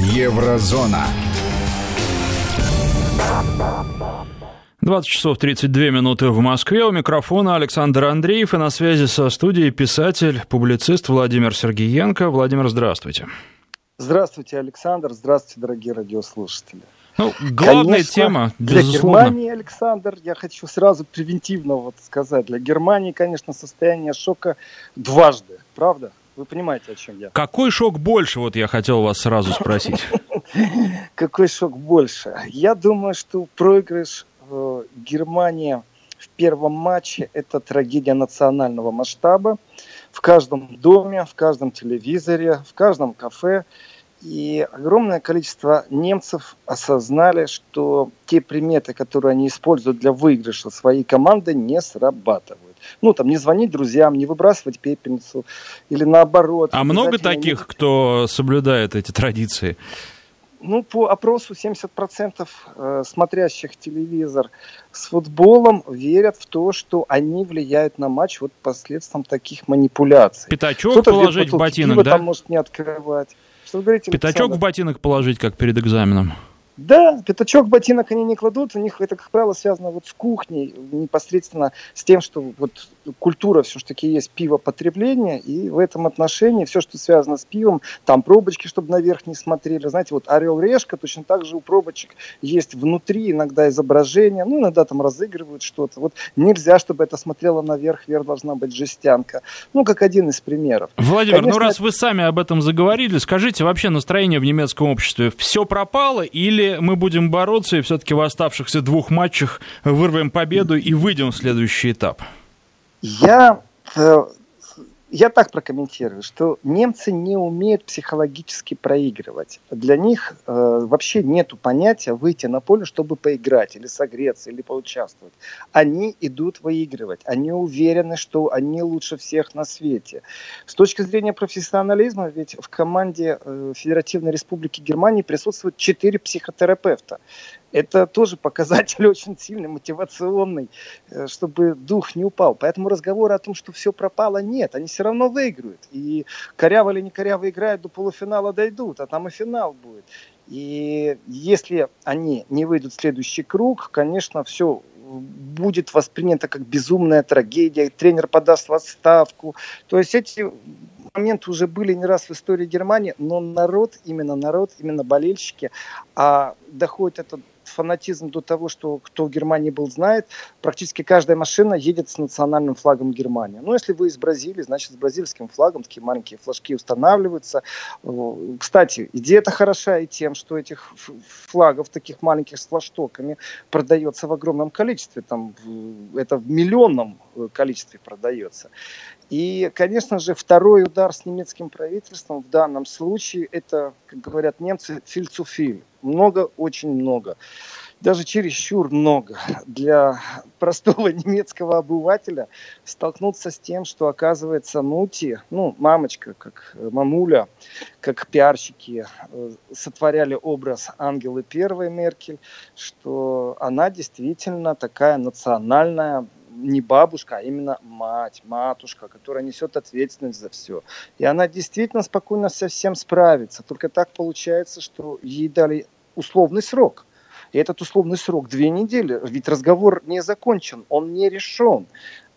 Еврозона. 20 часов 32 минуты в Москве. У микрофона Александр Андреев и на связи со студией писатель, публицист Владимир Сергеенко. Владимир, здравствуйте. Здравствуйте, Александр. Здравствуйте, дорогие радиослушатели. Ну, главная Конечно, тема, для безусловно. Германии, Александр, я хочу сразу превентивно вот сказать, для Германии, конечно, состояние шока дважды, правда? Вы понимаете, о чем я? Какой шок больше, вот я хотел вас сразу спросить. Какой шок больше? Я думаю, что проигрыш э, Германии в первом матче – это трагедия национального масштаба. В каждом доме, в каждом телевизоре, в каждом кафе. И огромное количество немцев осознали, что те приметы, которые они используют для выигрыша своей команды, не срабатывают. Ну, там, не звонить друзьям, не выбрасывать пепельницу, или наоборот. А много обязательно не таких, кто соблюдает эти традиции? Ну, по опросу 70% э, смотрящих телевизор с футболом верят в то, что они влияют на матч вот посредством таких манипуляций. Пятачок Кто-то положить в ботинок, пива да? там может не открывать. Что вы говорите, Пятачок в Александр? ботинок положить, как перед экзаменом. Да, пятачок ботинок они не кладут, у них это, как правило, связано вот с кухней, непосредственно с тем, что вот культура все-таки есть пивопотребление, и в этом отношении все, что связано с пивом, там пробочки, чтобы наверх не смотрели, знаете, вот орел-решка, точно так же у пробочек есть внутри иногда изображение, ну, иногда там разыгрывают что-то, вот нельзя, чтобы это смотрело наверх, вверх должна быть жестянка, ну, как один из примеров. Владимир, ну Конечно, раз вы сами об этом заговорили, скажите, вообще настроение в немецком обществе все пропало или мы будем бороться и все-таки в оставшихся двух матчах вырвем победу и выйдем в следующий этап? Я, э, я так прокомментирую, что немцы не умеют психологически проигрывать. Для них э, вообще нету понятия выйти на поле, чтобы поиграть, или согреться, или поучаствовать. Они идут выигрывать. Они уверены, что они лучше всех на свете. С точки зрения профессионализма, ведь в команде э, Федеративной Республики Германии присутствует четыре психотерапевта. Это тоже показатель очень сильный, мотивационный, э, чтобы дух не упал. Поэтому разговора о том, что все пропало, нет. Они все равно выиграют. И коряво или не коряво играют, до полуфинала дойдут, а там и финал будет. И если они не выйдут в следующий круг, конечно, все будет воспринято как безумная трагедия, тренер подаст в отставку. То есть эти моменты уже были не раз в истории Германии, но народ, именно народ, именно болельщики, а доходит этот фанатизм до того, что кто в Германии был, знает, практически каждая машина едет с национальным флагом Германии. Ну, если вы из Бразилии, значит, с бразильским флагом такие маленькие флажки устанавливаются. Кстати, идея эта хороша и тем, что этих флагов, таких маленьких с флаштоками, продается в огромном количестве. Там, это в миллионном э, количестве продается. И, конечно же, второй удар с немецким правительством в данном случае, это, как говорят немцы, фильцуфиль. Много, очень много. Даже чересчур много для простого немецкого обывателя столкнуться с тем, что оказывается Нути, ну, мамочка, как э, мамуля, как пиарщики э, сотворяли образ Ангелы Первой Меркель, что она действительно такая национальная не бабушка, а именно мать, матушка, которая несет ответственность за все. И она действительно спокойно со всем справится. Только так получается, что ей дали условный срок. И этот условный срок две недели. Ведь разговор не закончен, он не решен.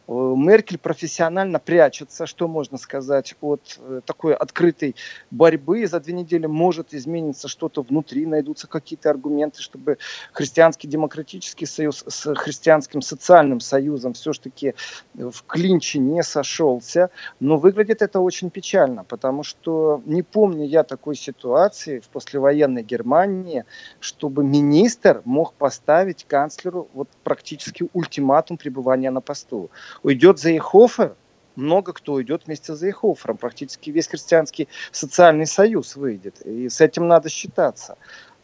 Э, Меркель профессионально прячется, что можно сказать, от э, такой открытой борьбы. За две недели может измениться что-то внутри, найдутся какие-то аргументы, чтобы христианский демократический союз с христианским социальным союзом все-таки в клинче не сошелся. Но выглядит это очень печально, потому что не помню я такой ситуации в послевоенной Германии, чтобы министр мог поставить канцлеру вот практически ультиматум пребывания на посту уйдет Зейхофер, много кто уйдет вместе с Зейхофером. Практически весь христианский социальный союз выйдет. И с этим надо считаться.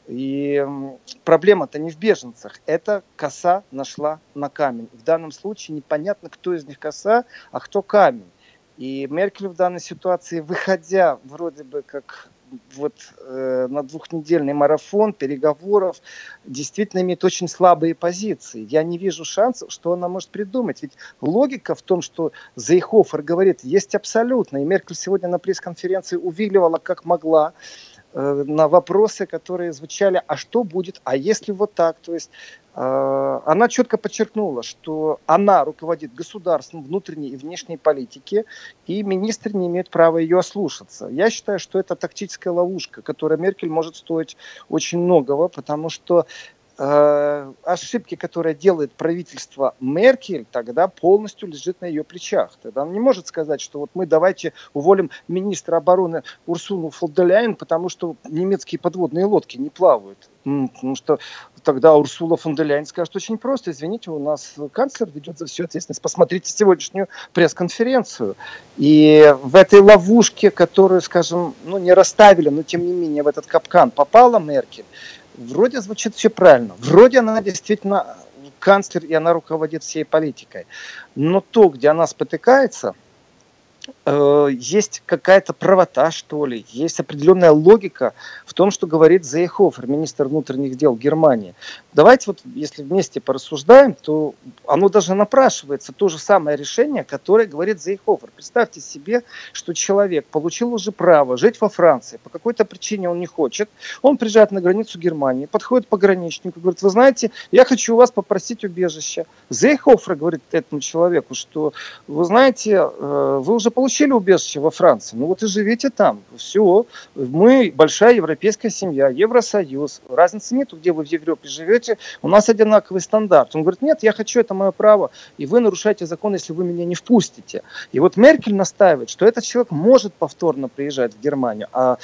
И проблема-то не в беженцах. Это коса нашла на камень. В данном случае непонятно, кто из них коса, а кто камень. И Меркель в данной ситуации, выходя вроде бы как вот э, на двухнедельный марафон переговоров действительно имеет очень слабые позиции. Я не вижу шансов, что она может придумать. Ведь логика в том, что Зейхофер говорит, есть абсолютно. И Меркель сегодня на пресс-конференции увиливала как могла. э, на вопросы, которые звучали, а что будет, а если вот так, то есть она четко подчеркнула, что она руководит государством внутренней и внешней политики, и министры не имеют права ее ослушаться. Я считаю, что это тактическая ловушка, которая Меркель может стоить очень многого, потому что Э, ошибки, которые делает правительство Меркель, тогда полностью лежит на ее плечах. Тогда он не может сказать, что вот мы давайте уволим министра обороны Урсуну Фолделяйн, потому что немецкие подводные лодки не плавают. Потому что тогда Урсула фон скажет очень просто, извините, у нас канцлер ведет за всю ответственность. Посмотрите сегодняшнюю пресс-конференцию. И в этой ловушке, которую, скажем, ну, не расставили, но тем не менее в этот капкан попала Меркель, вроде звучит все правильно. Вроде она действительно канцлер, и она руководит всей политикой. Но то, где она спотыкается – э, есть какая-то правота, что ли, есть определенная логика в том, что говорит Зейхофер, министр внутренних дел Германии. Давайте вот, если вместе порассуждаем, то оно даже напрашивается то же самое решение, которое говорит Зейхофер. Представьте себе, что человек получил уже право жить во Франции, по какой-то причине он не хочет, он приезжает на границу Германии, подходит пограничнику, говорит, вы знаете, я хочу у вас попросить убежище. Зейхофер говорит этому человеку, что вы знаете, э, вы уже получили убежище во Франции, ну вот и живите там. Все, мы большая европейская семья, Евросоюз. Разницы нет, где вы в Европе живете, у нас одинаковый стандарт. Он говорит, нет, я хочу, это мое право, и вы нарушаете закон, если вы меня не впустите. И вот Меркель настаивает, что этот человек может повторно приезжать в Германию, а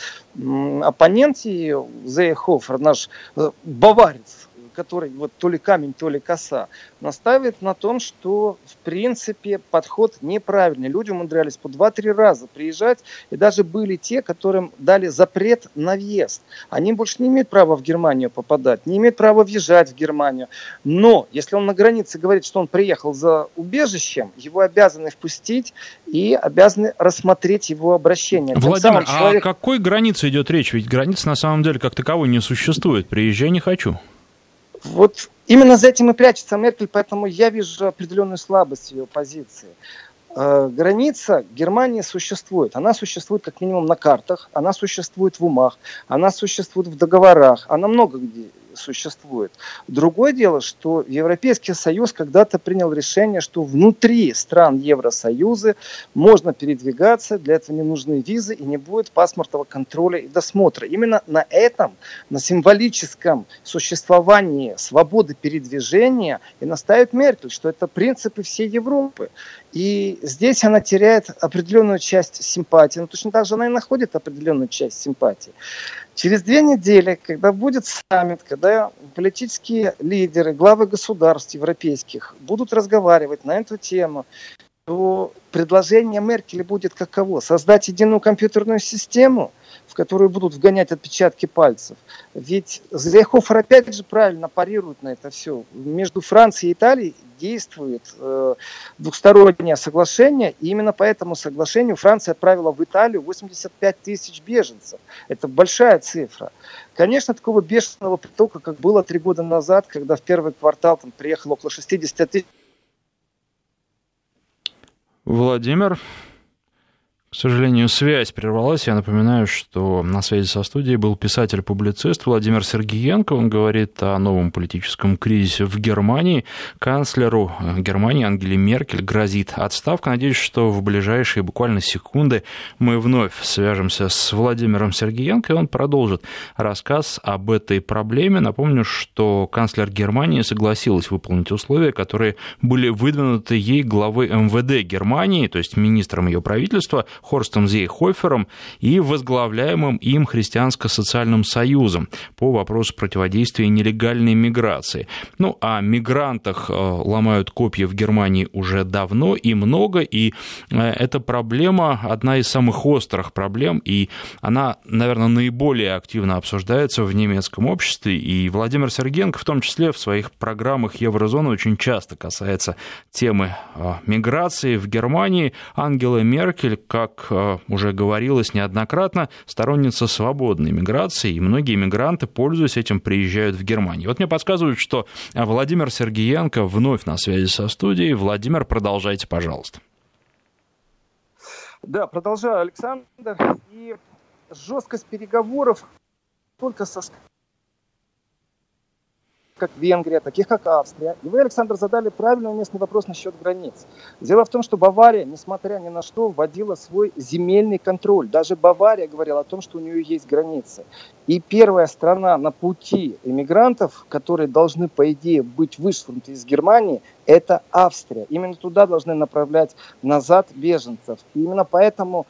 оппонент ее, Зейхофер, наш э, баварец, который вот то ли камень, то ли коса, настаивает на том, что в принципе подход неправильный. Люди умудрялись по 2-3 раза приезжать, и даже были те, которым дали запрет на въезд. Они больше не имеют права в Германию попадать, не имеют права въезжать в Германию. Но если он на границе говорит, что он приехал за убежищем, его обязаны впустить и обязаны рассмотреть его обращение. Владимир, а человек... о какой границе идет речь? Ведь границы на самом деле как таковой не существует. Приезжай не хочу. Вот именно за этим и прячется Меркель, поэтому я вижу определенную слабость ее позиции. Э, граница Германии существует. Она существует как минимум на картах, она существует в умах, она существует в договорах, она много где существует. Другое дело, что Европейский Союз когда-то принял решение, что внутри стран Евросоюза можно передвигаться, для этого не нужны визы и не будет паспортного контроля и досмотра. Именно на этом, на символическом существовании свободы передвижения и настаивает Меркель, что это принципы всей Европы. И здесь она теряет определенную часть симпатии, но точно так же она и находит определенную часть симпатии. Через две недели, когда будет саммит, когда политические лидеры, главы государств европейских будут разговаривать на эту тему, то предложение Меркель будет каково? Создать единую компьютерную систему, в которую будут вгонять отпечатки пальцев. Ведь Злехофер опять же правильно парирует на это все. Между Францией и Италией действует э, двухстороннее соглашение, и именно по этому соглашению Франция отправила в Италию 85 тысяч беженцев. Это большая цифра. Конечно, такого бешеного потока, как было три года назад, когда в первый квартал там приехало около 60 тысяч Владимир, к сожалению, связь прервалась. Я напоминаю, что на связи со студией был писатель-публицист Владимир Сергеенко. Он говорит о новом политическом кризисе в Германии. Канцлеру Германии Ангеле Меркель грозит отставка. Надеюсь, что в ближайшие буквально секунды мы вновь свяжемся с Владимиром Сергеенко, и он продолжит рассказ об этой проблеме. Напомню, что канцлер Германии согласилась выполнить условия, которые были выдвинуты ей главой МВД Германии, то есть министром ее правительства, Хорстом Зейхофером и возглавляемым им Христианско-социальным союзом по вопросу противодействия нелегальной миграции. Ну, о мигрантах э, ломают копья в Германии уже давно и много, и э, эта проблема одна из самых острых проблем, и она, наверное, наиболее активно обсуждается в немецком обществе, и Владимир Сергенко в том числе в своих программах Еврозоны очень часто касается темы э, миграции в Германии. Ангела Меркель, как как э, уже говорилось неоднократно, сторонница свободной миграции, и многие мигранты, пользуясь этим, приезжают в Германию. Вот мне подсказывают, что Владимир Сергеенко вновь на связи со студией. Владимир, продолжайте, пожалуйста. Да, продолжаю, Александр. И жесткость переговоров только со как Венгрия, таких как Австрия. И вы, Александр, задали правильный уместный вопрос насчет границ. Дело в том, что Бавария, несмотря ни на что, вводила свой земельный контроль. Даже Бавария говорила о том, что у нее есть границы. И первая страна на пути иммигрантов, которые должны, по идее, быть вышвырнуты из Германии, это Австрия. Именно туда должны направлять назад беженцев. И именно поэтому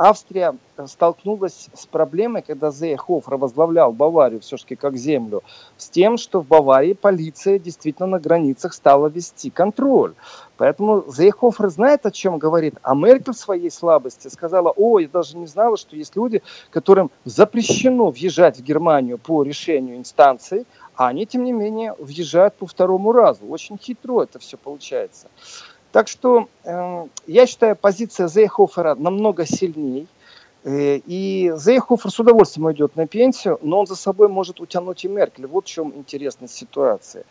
Австрия столкнулась с проблемой, когда Зейхофер возглавлял Баварию все-таки как землю, с тем, что в Баварии полиция действительно на границах стала вести контроль. Поэтому Зейхофер знает, о чем говорит. А Меркель в своей слабости сказала, о, я даже не знала, что есть люди, которым запрещено въезжать в Германию по решению инстанции, а они, тем не менее, въезжают по второму разу. Очень хитро это все получается. Так что э, я считаю, позиция Зейхофера намного сильнее. Э, и Зейхофер с удовольствием уйдет на пенсию, но он за собой может утянуть и Меркель. Вот в чем интересная ситуация.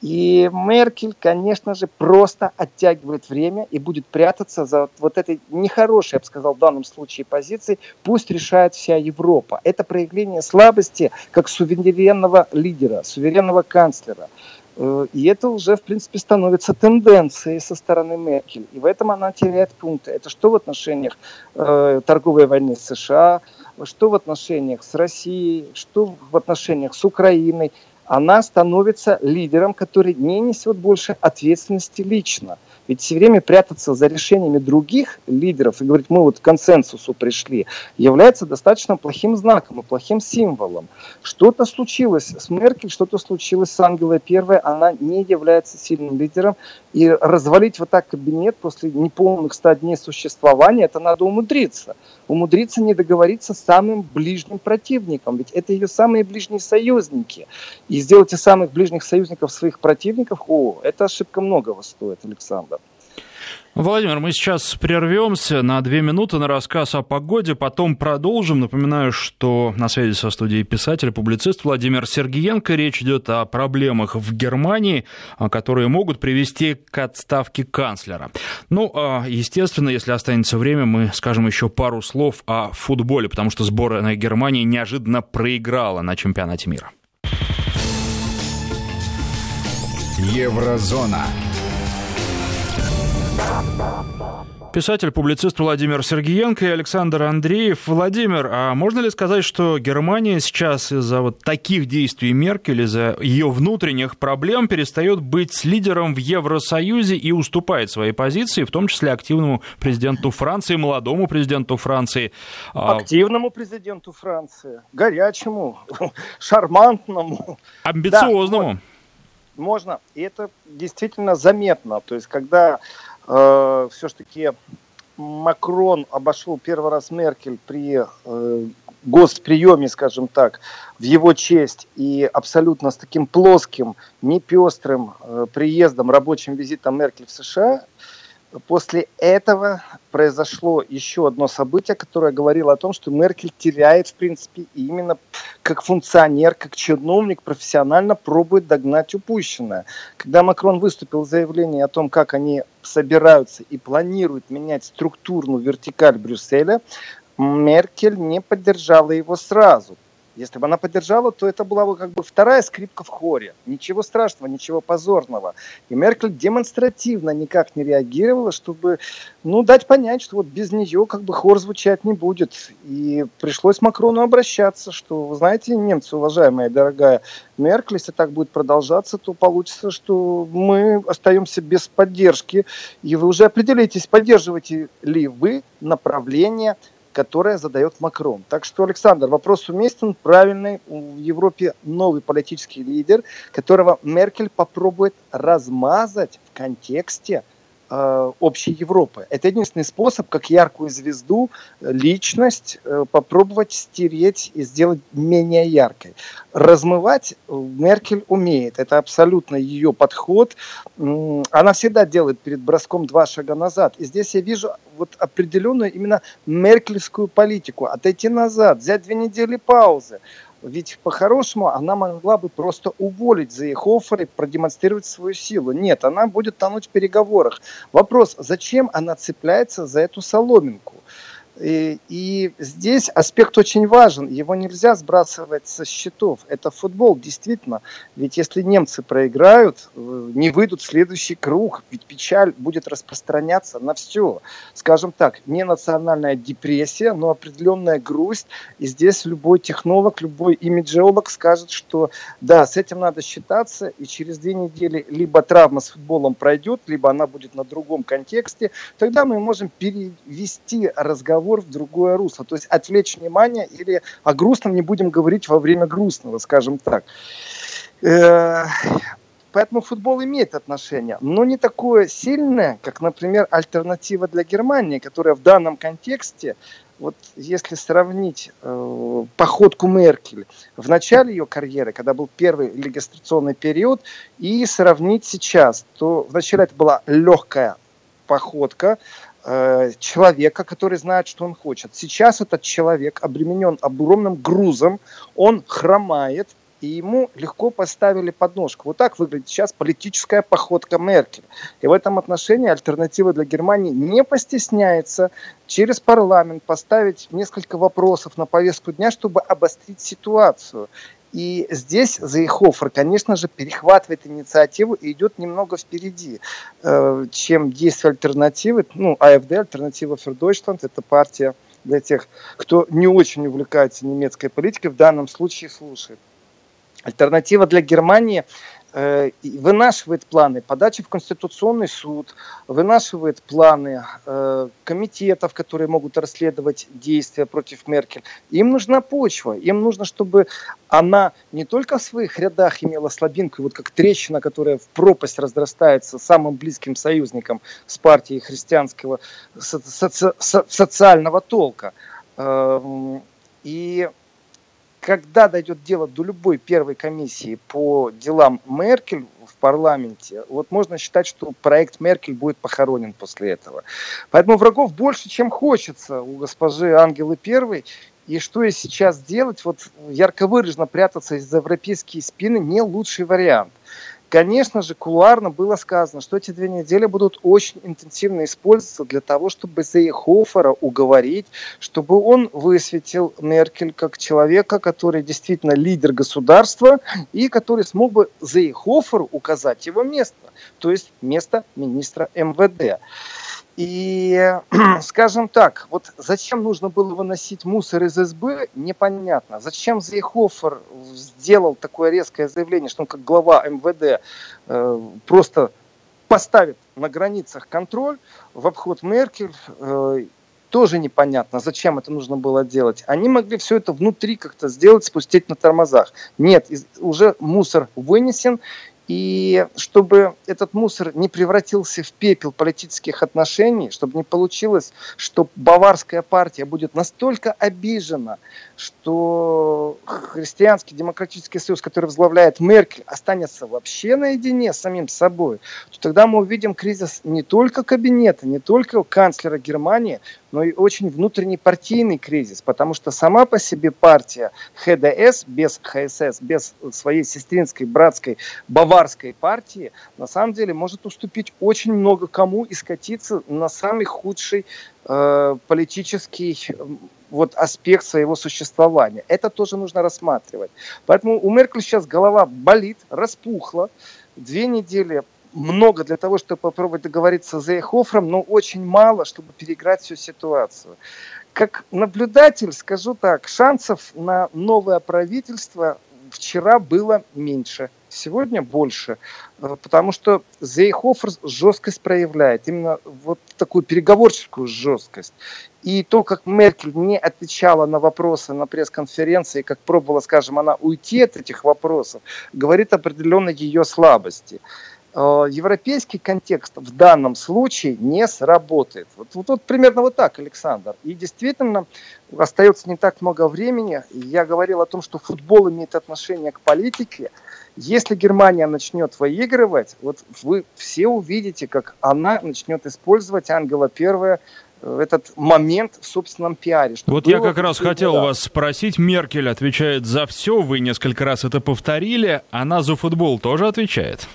И Меркель, конечно же, просто оттягивает время и будет прятаться за вот этой нехорошей, я бы сказал, в данном случае позиции. Пусть решает вся Европа. Это проявление слабости как суверенного лидера, суверенного канцлера. Э, и это уже, в принципе, становится тенденцией со стороны Меркель. И в этом она теряет пункты. Это что в отношениях э, торговой войны с США, что в отношениях с Россией, что в отношениях с Украиной. Она становится лидером, который не несет больше ответственности лично. Ведь все время прятаться за решениями других лидеров и говорить, мы вот к консенсусу пришли, является достаточно плохим знаком и плохим символом. Что-то случилось с Меркель, что-то случилось с Ангелой Первой, она не является сильным лидером. И развалить вот так кабинет после неполных ста дней существования, это надо умудриться. Умудриться не договориться с самым ближним противником, ведь это ее самые ближние союзники. И сделать из самых ближних союзников своих противников, о, это ошибка многого стоит, Александр. Владимир, мы сейчас прервемся на две минуты на рассказ о погоде, потом продолжим. Напоминаю, что на связи со студией писатель, публицист Владимир Сергиенко. Речь идет о проблемах в Германии, а, которые могут привести к отставке канцлера. Ну, а, естественно, если останется время, мы скажем еще пару слов о футболе, потому что сборная Германии неожиданно проиграла на чемпионате мира. Еврозона. Писатель, публицист Владимир Сергеенко и Александр Андреев. Владимир, а можно ли сказать, что Германия сейчас из-за вот таких действий Меркель, из-за ее внутренних проблем перестает быть лидером в Евросоюзе и уступает своей позиции, в том числе активному президенту Франции, молодому президенту Франции? А, активному президенту Франции, горячему, шармантному. Амбициозному. Да, можно. И это действительно заметно. То есть, когда э, все-таки Макрон обошел первый раз Меркель при э, госприеме, скажем так, в его честь. И абсолютно с таким плоским, непестрым э, приездом, рабочим визитом Меркель в США, После этого произошло еще одно событие, которое говорило о том, что Меркель теряет, в принципе, именно как функционер, как чиновник профессионально пробует догнать упущенное. Когда Макрон выступил с заявлением о том, как они собираются и планируют менять структурную вертикаль Брюсселя, Меркель не поддержала его сразу. Если бы она поддержала, то это была бы как бы вторая скрипка в хоре. Ничего страшного, ничего позорного. И Меркель демонстративно никак не реагировала, чтобы ну, дать понять, что вот без нее как бы хор звучать не будет. И пришлось Макрону обращаться, что, вы знаете, немцы, уважаемая дорогая Меркель, если так будет продолжаться, то получится, что мы остаемся без поддержки. И вы уже определитесь, поддерживаете ли вы направление которое задает Макрон. Так что, Александр, вопрос уместен, правильный. В Европе новый политический лидер, которого Меркель попробует размазать в контексте Э, общей Европы. Это единственный способ, как яркую звезду, личность э, попробовать стереть и сделать менее яркой. Размывать Меркель умеет. Это абсолютно ее подход. Она всегда делает перед броском два шага назад. И здесь я вижу вот определенную именно меркельскую политику. Отойти назад, взять две недели паузы, ведь по-хорошему она могла бы просто уволить Зейхофера и продемонстрировать свою силу. Нет, она будет тонуть в переговорах. Вопрос, зачем она цепляется за эту соломинку? И, и здесь аспект очень важен, его нельзя сбрасывать со счетов. Это футбол, действительно. Ведь если немцы проиграют, э, не выйдут в следующий круг, ведь печаль будет распространяться на все. Скажем так, не национальная депрессия, но определенная грусть. И здесь любой технолог, любой имиджеолог скажет, что да, с этим надо считаться, и через две недели либо травма с футболом пройдет, либо она будет на другом контексте. Тогда мы можем перевести разговор разговор в другое русло. То есть отвлечь внимание или о грустном не будем говорить во время грустного, скажем так. Э, поэтому футбол имеет отношение, но не такое сильное, как, например, альтернатива для Германии, которая в данном контексте, вот если сравнить э, походку Меркель в начале ее карьеры, когда был первый регистрационный период, и сравнить сейчас, то вначале это была легкая походка, Э, человека, который знает, что он хочет. Сейчас этот человек обременен огромным грузом, он хромает, и ему легко поставили подножку. Вот так выглядит сейчас политическая походка Меркель. И в этом отношении альтернатива для Германии не постесняется через парламент поставить несколько вопросов на повестку дня, чтобы обострить ситуацию. И здесь Зейхофер, конечно же, перехватывает инициативу и идет немного впереди, э, чем действия альтернативы. Ну, АФД, альтернатива für это партия для тех, кто не очень увлекается немецкой политикой, в данном случае слушает. Альтернатива для Германии вынашивает планы подачи в Конституционный суд, вынашивает планы э, комитетов, которые могут расследовать действия против Меркель. Им нужна почва, им нужно, чтобы она не только в своих рядах имела слабинку, вот как трещина, которая в пропасть разрастается самым близким союзником с партией христианского соци социального толка. Э, и когда дойдет дело до любой первой комиссии по делам Меркель в парламенте, вот можно считать, что проект Меркель будет похоронен после этого. Поэтому врагов больше, чем хочется у госпожи Ангелы Первой. И что и сейчас делать, вот ярко выраженно прятаться из-за европейские спины не лучший вариант. Конечно же, кулуарно было сказано, что эти две недели будут очень интенсивно использоваться для того, чтобы Зейхофера уговорить, чтобы он высветил Меркель как человека, который действительно лидер государства и который смог бы Зейхоферу указать его место, то есть место министра МВД. И, скажем так, вот зачем нужно было выносить мусор из СБ, непонятно. Зачем Зейхофер сделал такое резкое заявление, что он как глава МВД э, просто поставит на границах контроль в обход Меркель, э, тоже непонятно, зачем это нужно было делать. Они могли все это внутри как-то сделать, спустить на тормозах. Нет, уже мусор вынесен, и чтобы этот мусор не превратился в пепел политических отношений, чтобы не получилось, что баварская партия будет настолько обижена, что христианский демократический союз, который возглавляет Меркель, останется вообще наедине с самим собой, то тогда мы увидим кризис не только кабинета, не только канцлера Германии, но и очень внутренний партийный кризис, потому что сама по себе партия ХДС без ХСС, без своей сестринской, братской, баварской партии, на самом деле может уступить очень много кому и скатиться на самый худший э, политический вот аспект своего существования. Это тоже нужно рассматривать. Поэтому у Меркель сейчас голова болит, распухла. Две недели много для того, чтобы попробовать договориться с Зейхофером, но очень мало, чтобы переиграть всю ситуацию. Как наблюдатель, скажу так, шансов на новое правительство вчера было меньше, сегодня больше, э, потому что Зейхофер жесткость проявляет, именно вот такую переговорческую жесткость. И то, как Меркель не отвечала на вопросы на пресс-конференции, как пробовала, скажем, она уйти от этих вопросов, говорит определенно ее слабости. Э, европейский контекст в данном случае не сработает. Вот, вот, вот примерно вот так, Александр. И действительно, остается не так много времени. Я говорил о том, что футбол имеет отношение к политике. Если Германия начнет выигрывать, вот вы все увидите, как она начнет использовать Ангела Первая э, этот момент в собственном пиаре. Вот я как раз хотел да. вас спросить, Меркель отвечает за все, вы несколько раз это повторили, она за футбол тоже отвечает?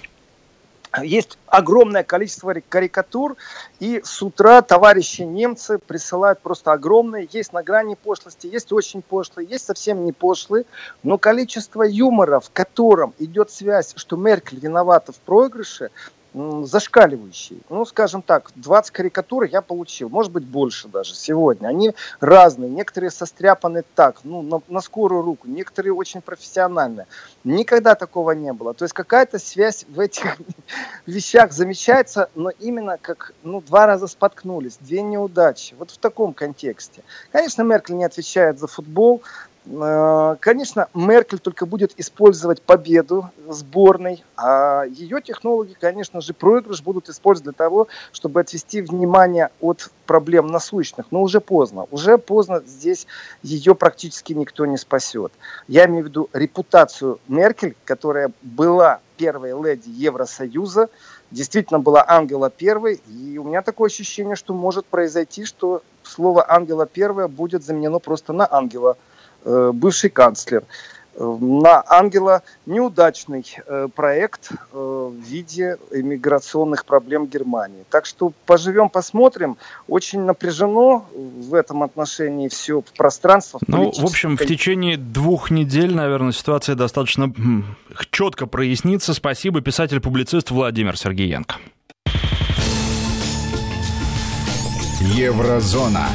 Есть огромное количество карикатур, и с утра товарищи немцы присылают просто огромные. Есть на грани пошлости, есть очень пошлые, есть совсем не пошлые, но количество юмора, в котором идет связь, что Меркель виновата в проигрыше, зашкаливающий. Ну, скажем так, 20 карикатур я получил, может быть больше даже сегодня. Они разные, некоторые состряпаны так, ну, на, на скорую руку, некоторые очень профессиональные. Никогда такого не было. То есть какая-то связь в этих вещах замечается, но именно как, ну, два раза споткнулись, две неудачи. Вот в таком контексте. Конечно, Меркель не отвечает за футбол, конечно, Меркель только будет использовать победу сборной, а ее технологи, конечно же, проигрыш будут использовать для того, чтобы отвести внимание от проблем насущных. Но уже поздно. Уже поздно здесь ее практически никто не спасет. Я имею в виду репутацию Меркель, которая была первой леди Евросоюза, действительно была Ангела Первой, и у меня такое ощущение, что может произойти, что слово Ангела Первая будет заменено просто на Ангела Э, бывший канцлер. Э, на Ангела неудачный э, проект в виде иммиграционных проблем Германии. Так что поживем, посмотрим. Очень напряжено в этом отношении все пространство. ну, в общем, в течение двух недель, наверное, ситуация достаточно четко прояснится. Спасибо, писатель-публицист Владимир Сергеенко. Еврозона.